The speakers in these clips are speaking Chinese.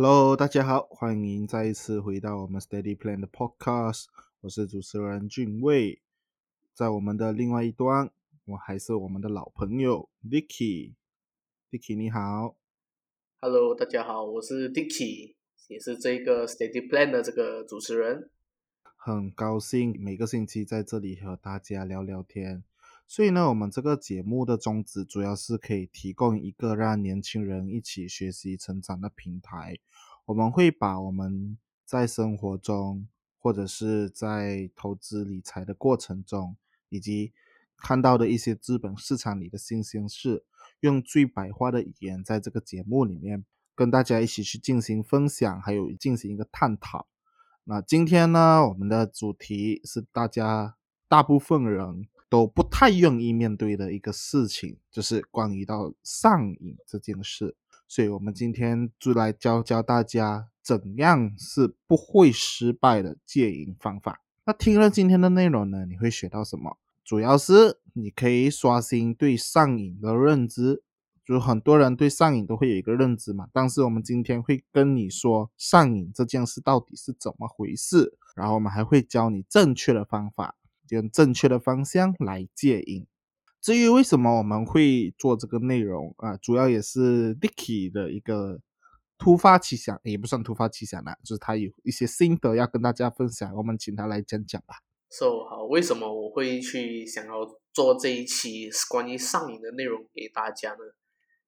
Hello，大家好，欢迎再一次回到我们 Steady Plan 的 Podcast，我是主持人俊卫，在我们的另外一端，我还是我们的老朋友 Dicky，Dicky 你好，Hello，大家好，我是 Dicky，也是这个 Steady Plan 的这个主持人，很高兴每个星期在这里和大家聊聊天。所以呢，我们这个节目的宗旨主要是可以提供一个让年轻人一起学习成长的平台。我们会把我们在生活中或者是在投资理财的过程中，以及看到的一些资本市场里的新鲜事，用最白话的语言，在这个节目里面跟大家一起去进行分享，还有进行一个探讨。那今天呢，我们的主题是大家大部分人。都不太愿意面对的一个事情，就是关于到上瘾这件事。所以，我们今天就来教教大家怎样是不会失败的戒瘾方法。那听了今天的内容呢，你会学到什么？主要是你可以刷新对上瘾的认知。就很多人对上瘾都会有一个认知嘛，但是我们今天会跟你说上瘾这件事到底是怎么回事，然后我们还会教你正确的方法。用正确的方向来戒瘾。至于为什么我们会做这个内容啊，主要也是 Dicky 的一个突发奇想，也不算突发奇想啦，就是他有一些心得要跟大家分享，我们请他来讲讲吧。So 好，为什么我会去想要做这一期关于上瘾的内容给大家呢？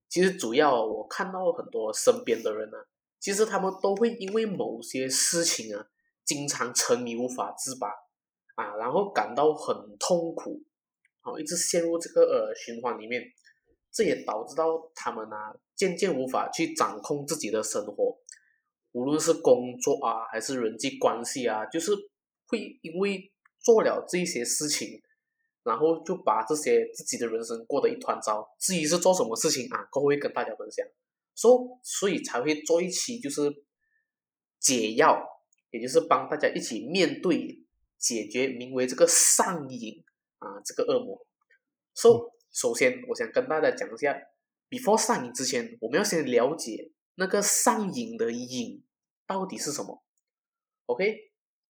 其实主要我看到很多身边的人呢，其实他们都会因为某些事情啊，经常沉迷无法自拔。啊，然后感到很痛苦，好，一直陷入这个呃循环里面，这也导致到他们啊渐渐无法去掌控自己的生活，无论是工作啊还是人际关系啊，就是会因为做了这些事情，然后就把这些自己的人生过得一团糟。至于是做什么事情啊，都会跟大家分享，说所以才会做一期就是解药，也就是帮大家一起面对。解决名为这个上瘾啊这个恶魔。So，首先我想跟大家讲一下，before 上瘾之前，我们要先了解那个上瘾的瘾到底是什么。OK，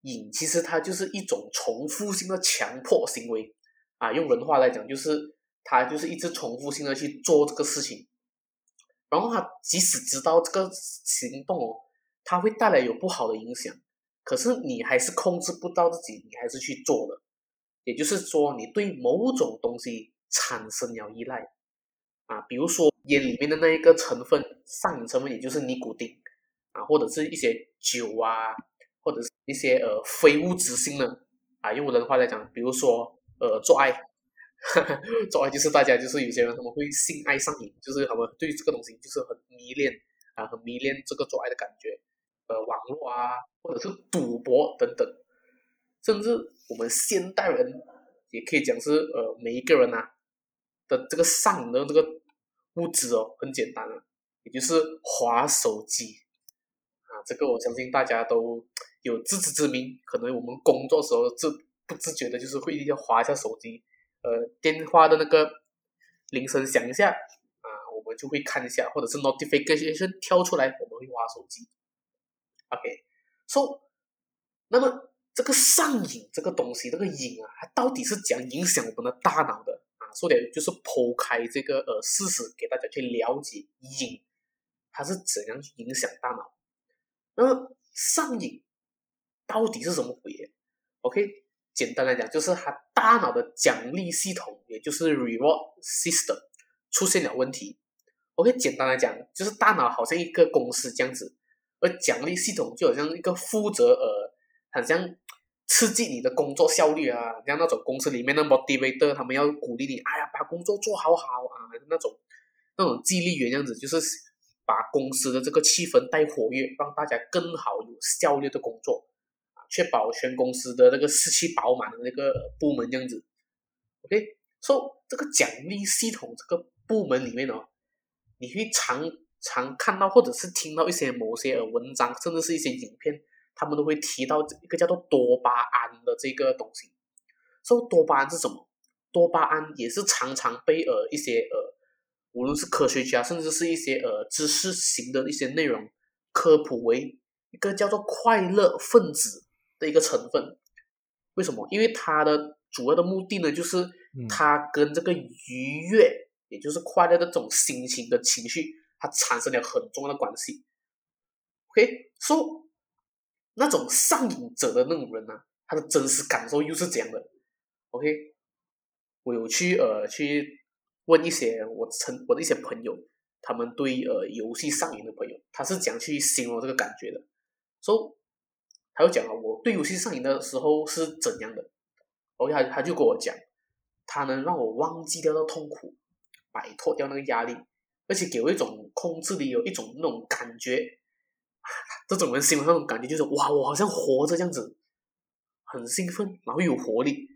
瘾其实它就是一种重复性的强迫行为啊，用人话来讲就是它就是一直重复性的去做这个事情，然后他即使知道这个行动哦，它会带来有不好的影响。可是你还是控制不到自己，你还是去做了，也就是说，你对某种东西产生了依赖。啊，比如说烟里面的那一个成分，上瘾成分，也就是尼古丁啊，或者是一些酒啊，或者是一些呃非物质性的啊，用人话来讲，比如说呃做爱，做爱就是大家就是有些人他们会性爱上瘾，就是他们对这个东西就是很迷恋啊，很迷恋这个做爱的感觉。呃，网络啊，或者是赌博等等，甚至我们现代人也可以讲是呃，每一个人呐的这个上的这个物质哦，很简单啊，也就是划手机啊。这个我相信大家都有自知之明，可能我们工作时候自不自觉的，就是会要划一下手机，呃，电话的那个铃声响一下啊，我们就会看一下，或者是 notification 跳出来，我们会划手机。OK，so，那么这个上瘾这个东西，这个瘾啊，它到底是怎样影响我们的大脑的啊？说点就是剖开这个呃事实，给大家去了解瘾它是怎样去影响大脑。那么上瘾到底是什么鬼？OK，简单来讲，就是它大脑的奖励系统，也就是 reward system 出现了问题。OK，简单来讲，就是大脑好像一个公司这样子。而奖励系统就好像一个负责呃，好像刺激你的工作效率啊，像那种公司里面的 motivator，他们要鼓励你，哎呀，把工作做好好啊，那种那种激励员样子，就是把公司的这个气氛带活跃，让大家更好有效率的工作啊，确保全公司的那个士气饱满的那个部门这样子。OK，说这个奖励系统这个部门里面哦，你会常。常看到或者是听到一些某些呃文章，甚至是一些影片，他们都会提到一个叫做多巴胺的这个东西。说多巴胺是什么？多巴胺也是常常被呃一些呃，无论是科学家，甚至是一些呃知识型的一些内容科普为一个叫做快乐分子的一个成分。为什么？因为它的主要的目的呢，就是它跟这个愉悦，也就是快乐的这种心情的情绪，它产生了很重要的关系。OK，说那种上瘾者的那种人呢，他的真实感受又是怎样的？OK，我有去呃去问一些我曾我的一些朋友，他们对呃游戏上瘾的朋友，他是怎样去形容这个感觉的？说。他就讲了，我对游戏上瘾的时候是怎样的？OK，他他就跟我讲，他能让我忘记掉那痛苦，摆脱掉那个压力，而且给我一种控制力，有一种那种感觉。这种人形容那种感觉就是哇，我好像活着这样子，很兴奋，然后有活力。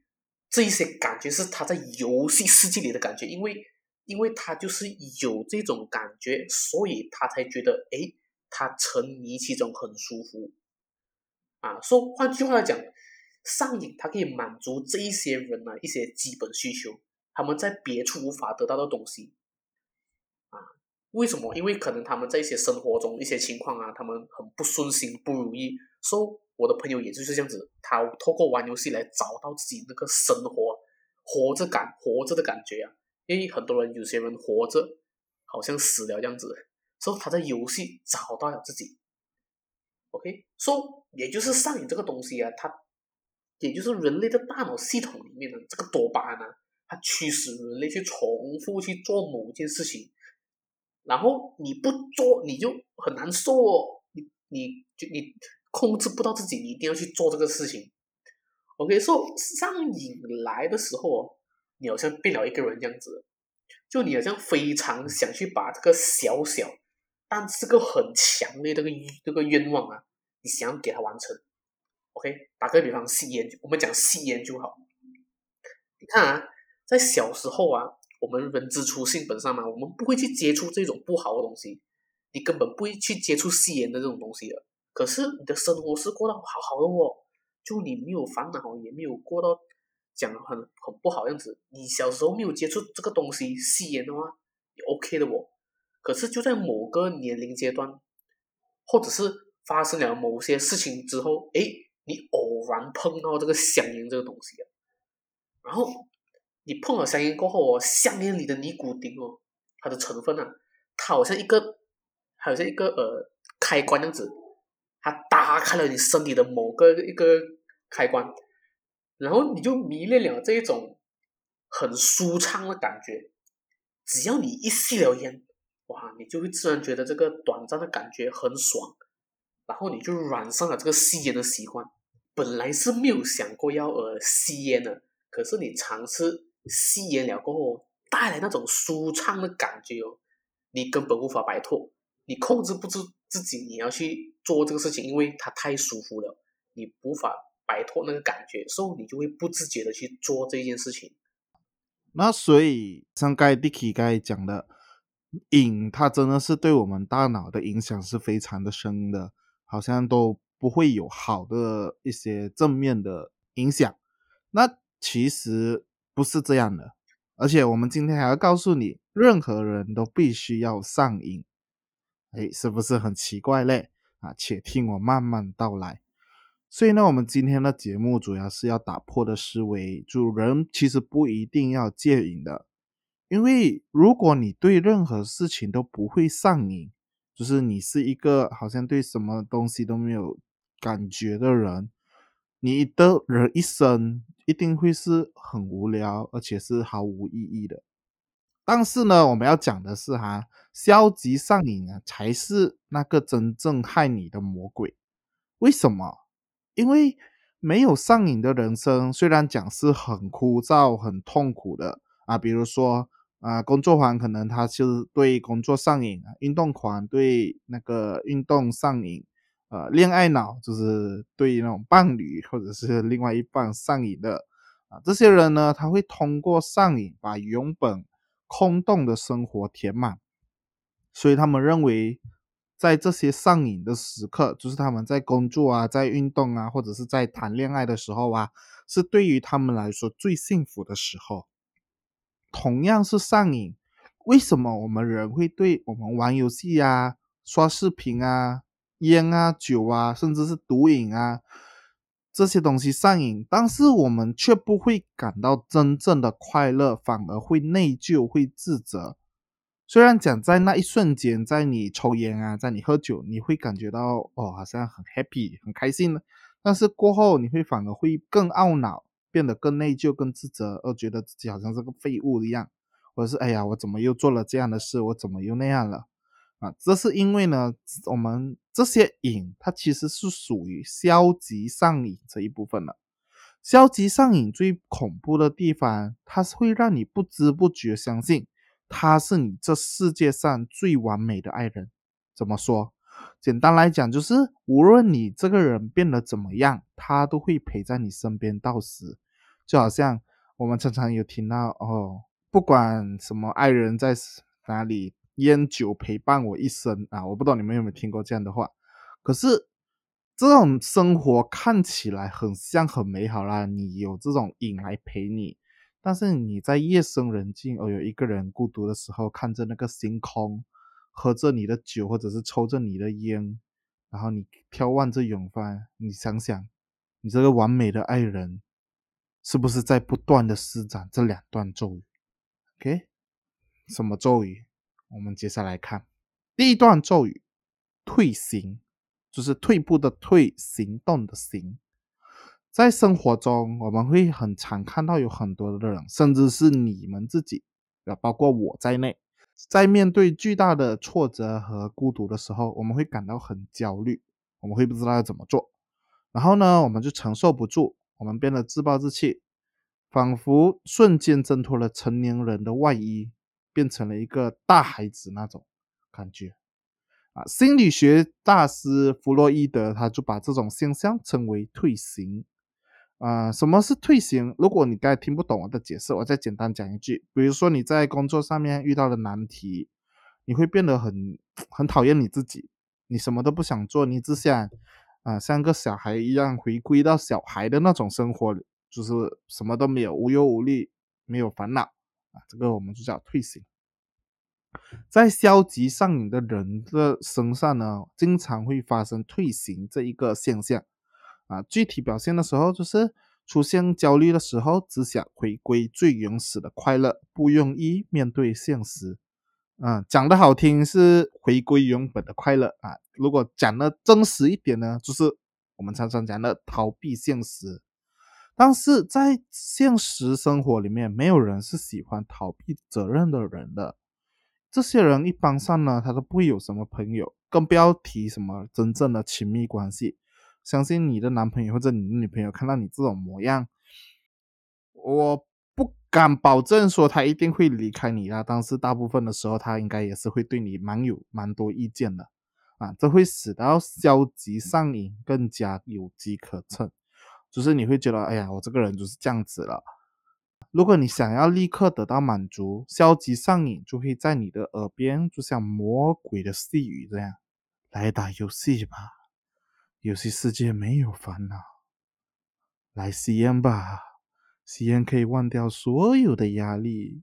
这一些感觉是他在游戏世界里的感觉，因为因为他就是有这种感觉，所以他才觉得哎，他沉迷其中很舒服。啊，说换句话来讲，上瘾它可以满足这一些人呢一些基本需求，他们在别处无法得到的东西。为什么？因为可能他们在一些生活中一些情况啊，他们很不顺心、不如意。说我的朋友也就是这样子，他透过玩游戏来找到自己那个生活活着感、活着的感觉啊。因为很多人有些人活着好像死了这样子，所以他在游戏找到了自己。OK，说也就是上瘾这个东西啊，它也就是人类的大脑系统里面的这个多巴胺啊，它驱使人类去重复去做某件事情，然后你不做你就很难受哦，你你就你控制不到自己，你一定要去做这个事情。OK，说上瘾来的时候哦，你好像变了一个人这样子，就你好像非常想去把这个小小。但是个很强烈这个这个愿望啊，你想要给他完成，OK？打个比方，吸烟，我们讲吸烟就好。你看啊，在小时候啊，我们人之初性本善嘛，我们不会去接触这种不好的东西，你根本不会去接触吸烟的这种东西的。可是你的生活是过得好好的哦，就你没有烦恼，也没有过到讲很很不好样子。你小时候没有接触这个东西，吸烟的话也 OK 的哦。可是就在某个年龄阶段，或者是发生了某些事情之后，哎，你偶然碰到这个香烟这个东西啊，然后你碰了香烟过后哦，香烟里的尼古丁哦，它的成分啊，它好像一个，好像一个呃开关样子，它打开了你身体的某个一个开关，然后你就迷恋了这一种很舒畅的感觉，只要你一吸了烟。哇，你就会自然觉得这个短暂的感觉很爽，然后你就染上了这个吸烟的习惯。本来是没有想过要呃吸烟的，可是你尝试吸烟了过后，带来那种舒畅的感觉哦，你根本无法摆脱，你控制不住自己，你要去做这个事情，因为它太舒服了，你无法摆脱那个感觉，所以你就会不自觉的去做这件事情。那所以像盖 Dicky 刚才讲的。瘾，它真的是对我们大脑的影响是非常的深的，好像都不会有好的一些正面的影响。那其实不是这样的，而且我们今天还要告诉你，任何人都必须要上瘾。哎，是不是很奇怪嘞？啊，且听我慢慢道来。所以呢，我们今天的节目主要是要打破的思维，主人其实不一定要戒瘾的。因为如果你对任何事情都不会上瘾，就是你是一个好像对什么东西都没有感觉的人，你的人一生一定会是很无聊，而且是毫无意义的。但是呢，我们要讲的是哈，消极上瘾啊，才是那个真正害你的魔鬼。为什么？因为没有上瘾的人生，虽然讲是很枯燥、很痛苦的啊，比如说。啊，工作狂可能他是对工作上瘾啊，运动狂对那个运动上瘾，呃，恋爱脑就是对于那种伴侣或者是另外一半上瘾的啊。这些人呢，他会通过上瘾把原本空洞的生活填满，所以他们认为，在这些上瘾的时刻，就是他们在工作啊，在运动啊，或者是在谈恋爱的时候啊，是对于他们来说最幸福的时候。同样是上瘾，为什么我们人会对我们玩游戏啊、刷视频啊烟啊、酒啊，甚至是毒瘾啊这些东西上瘾，但是我们却不会感到真正的快乐，反而会内疚、会自责。虽然讲在那一瞬间，在你抽烟啊，在你喝酒，你会感觉到哦，好像很 happy、很开心。的，但是过后你会反而会更懊恼，变得更内疚、更自责，而觉得自己好像是个废物一样，或者是哎呀，我怎么又做了这样的事，我怎么又那样了啊？这是因为呢，我们这些瘾，它其实是属于消极上瘾这一部分了。消极上瘾最恐怖的地方，它是会让你不知不觉相信。他是你这世界上最完美的爱人。怎么说？简单来讲，就是无论你这个人变得怎么样，他都会陪在你身边到死。就好像我们常常有听到哦，不管什么爱人在哪里，烟酒陪伴我一生啊！我不知道你们有没有听过这样的话。可是这种生活看起来很像很美好啦，你有这种瘾来陪你。但是你在夜深人静而有一个人孤独的时候，看着那个星空，喝着你的酒，或者是抽着你的烟，然后你眺望着远方，你想想，你这个完美的爱人，是不是在不断的施展这两段咒语？OK，什么咒语？我们接下来看第一段咒语：退行，就是退步的退，行动的行。在生活中，我们会很常看到有很多的人，甚至是你们自己，啊，包括我在内，在面对巨大的挫折和孤独的时候，我们会感到很焦虑，我们会不知道要怎么做，然后呢，我们就承受不住，我们变得自暴自弃，仿佛瞬间挣脱了成年人的外衣，变成了一个大孩子那种感觉。啊，心理学大师弗洛伊德他就把这种现象称为退行。啊，什么是退行？如果你刚才听不懂我的解释，我再简单讲一句。比如说你在工作上面遇到了难题，你会变得很很讨厌你自己，你什么都不想做，你只想啊像个小孩一样回归到小孩的那种生活，就是什么都没有，无忧无虑，没有烦恼啊，这个我们就叫退行。在消极上瘾的人的身上呢，经常会发生退行这一个现象。啊，具体表现的时候就是出现焦虑的时候，只想回归最原始的快乐，不愿意面对现实。啊，讲的好听是回归原本的快乐啊，如果讲的真实一点呢，就是我们常常讲的逃避现实。但是在现实生活里面，没有人是喜欢逃避责任的人的。这些人一般上呢，他都不会有什么朋友，更不要提什么真正的亲密关系。相信你的男朋友或者你的女朋友看到你这种模样，我不敢保证说他一定会离开你啊，但是大部分的时候他应该也是会对你蛮有蛮多意见的啊，这会使到消极上瘾更加有机可乘，就是你会觉得哎呀，我这个人就是这样子了。如果你想要立刻得到满足，消极上瘾就会在你的耳边就像魔鬼的细语这样，来打游戏吧。游戏世界没有烦恼，来吸烟吧，吸烟可以忘掉所有的压力。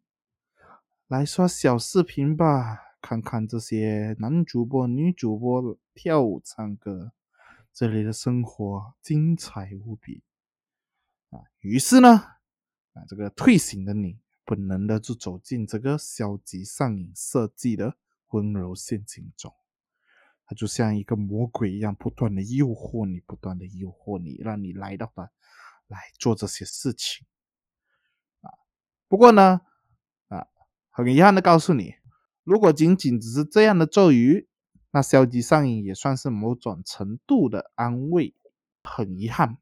来刷小视频吧，看看这些男主播、女主播跳舞、唱歌，这里的生活精彩无比。啊，于是呢，啊，这个退行的你，本能的就走进这个消极上瘾设计的温柔陷阱中。它就像一个魔鬼一样，不断的诱惑你，不断的诱惑你，让你来到它来做这些事情啊。不过呢，啊，很遗憾的告诉你，如果仅仅只是这样的咒语，那消极上瘾也算是某种程度的安慰。很遗憾，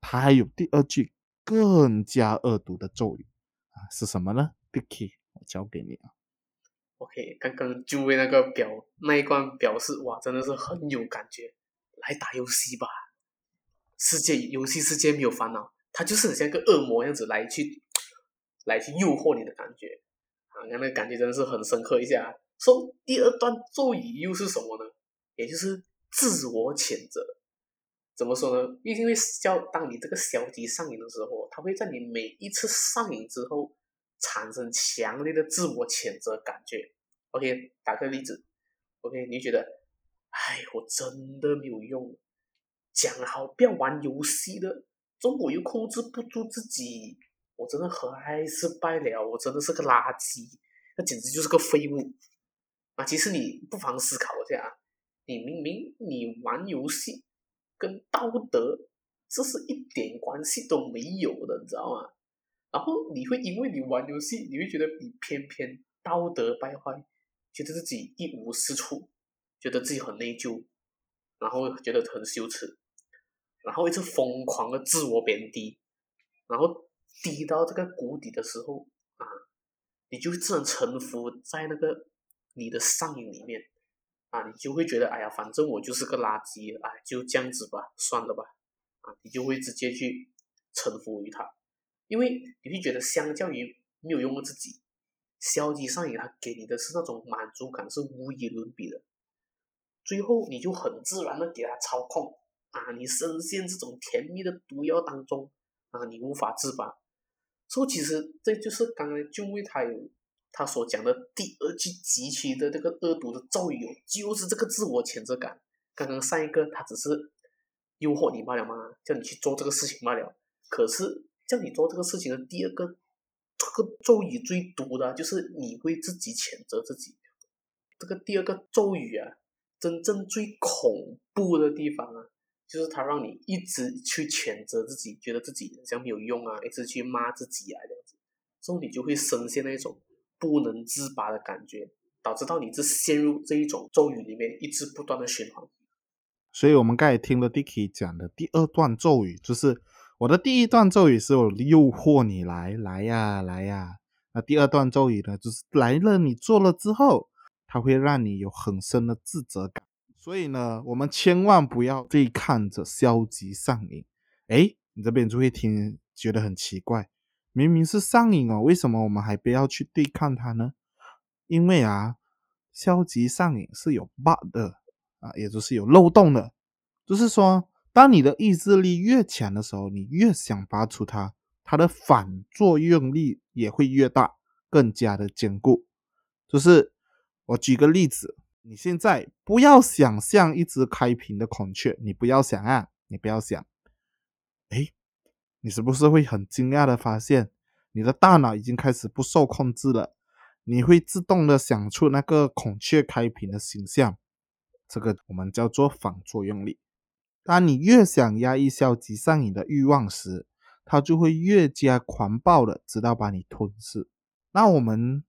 他还有第二句更加恶毒的咒语啊，是什么呢？Dicky，我交给你啊。OK，刚刚就为那个表那一关表示，哇，真的是很有感觉。来打游戏吧，世界游戏世界没有烦恼，它就是很像个恶魔样子来去来去诱惑你的感觉啊，那个感觉真的是很深刻一下。说第二段咒语又是什么呢？也就是自我谴责。怎么说呢？因为消当你这个消极上瘾的时候，它会在你每一次上瘾之后。产生强烈的自我谴责感觉。OK，打个例子。OK，你觉得，哎，我真的没有用。讲好不要玩游戏的，中国又控制不住自己，我真的很爱失败了，我真的是个垃圾，那简直就是个废物啊！其实你不妨思考一下啊，你明明你玩游戏跟道德这是一点关系都没有的，你知道吗？然后你会因为你玩游戏，你会觉得你偏偏道德败坏，觉得自己一无是处，觉得自己很内疚，然后觉得很羞耻。然后一直疯狂的自我贬低，然后低到这个谷底的时候啊，你就只能臣服在那个你的上瘾里面啊，你就会觉得哎呀，反正我就是个垃圾，哎，就这样子吧，算了吧，啊，你就会直接去臣服于他，因为你会觉得相较于没有用过自己，消极上瘾它给你的是那种满足感是无与伦比的，最后你就很自然的给他操控。啊，你深陷这种甜蜜的毒药当中，啊，你无法自拔。所以其实这就是刚才俊卫他有他所讲的第二句极其的这个恶毒的咒语哦，就是这个自我谴责感。刚刚上一个他只是诱惑你罢了嘛，叫你去做这个事情罢了。可是叫你做这个事情的第二个这个咒语最毒的，就是你会自己谴责自己。这个第二个咒语啊，真正最恐怖的地方啊。就是他让你一直去谴责自己，觉得自己好像没有用啊，一直去骂自己啊，这样子，之后你就会深陷那种不能自拔的感觉，导致到你这陷入这一种咒语里面，一直不断的循环。所以，我们刚才听了 Dicky 讲的第二段咒语，就是我的第一段咒语是我诱惑你来，来呀，来呀。那第二段咒语呢，就是来了，你做了之后，它会让你有很深的自责感。所以呢，我们千万不要对看着消极上瘾。哎，你这边就会听觉得很奇怪，明明是上瘾哦，为什么我们还不要去对抗它呢？因为啊，消极上瘾是有 bug 的啊，也就是有漏洞的。就是说，当你的意志力越强的时候，你越想拔除它，它的反作用力也会越大，更加的坚固。就是我举个例子。你现在不要想象一只开屏的孔雀，你不要想啊，你不要想。哎，你是不是会很惊讶的发现，你的大脑已经开始不受控制了？你会自动的想出那个孔雀开屏的形象，这个我们叫做反作用力。当你越想压抑消极上瘾的欲望时，它就会越加狂暴的，直到把你吞噬。那我们。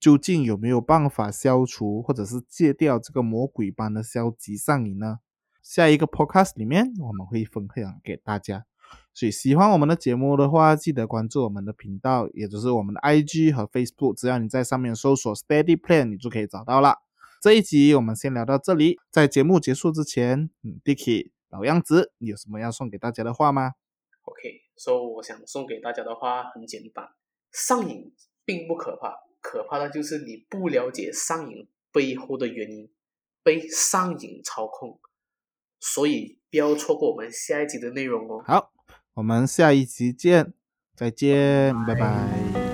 究竟有没有办法消除或者是戒掉这个魔鬼般的消极上瘾呢？下一个 podcast 里面我们会分享给大家。所以喜欢我们的节目的话，记得关注我们的频道，也就是我们的 IG 和 Facebook。只要你在上面搜索 Steady Plan，你就可以找到了。这一集我们先聊到这里。在节目结束之前，嗯，Dicky 老样子，你有什么要送给大家的话吗？OK，所以我想送给大家的话很简单：上瘾并不可怕。可怕的就是你不了解上瘾背后的原因，被上瘾操控，所以不要错过我们下一集的内容哦。好，我们下一集见，再见，拜拜。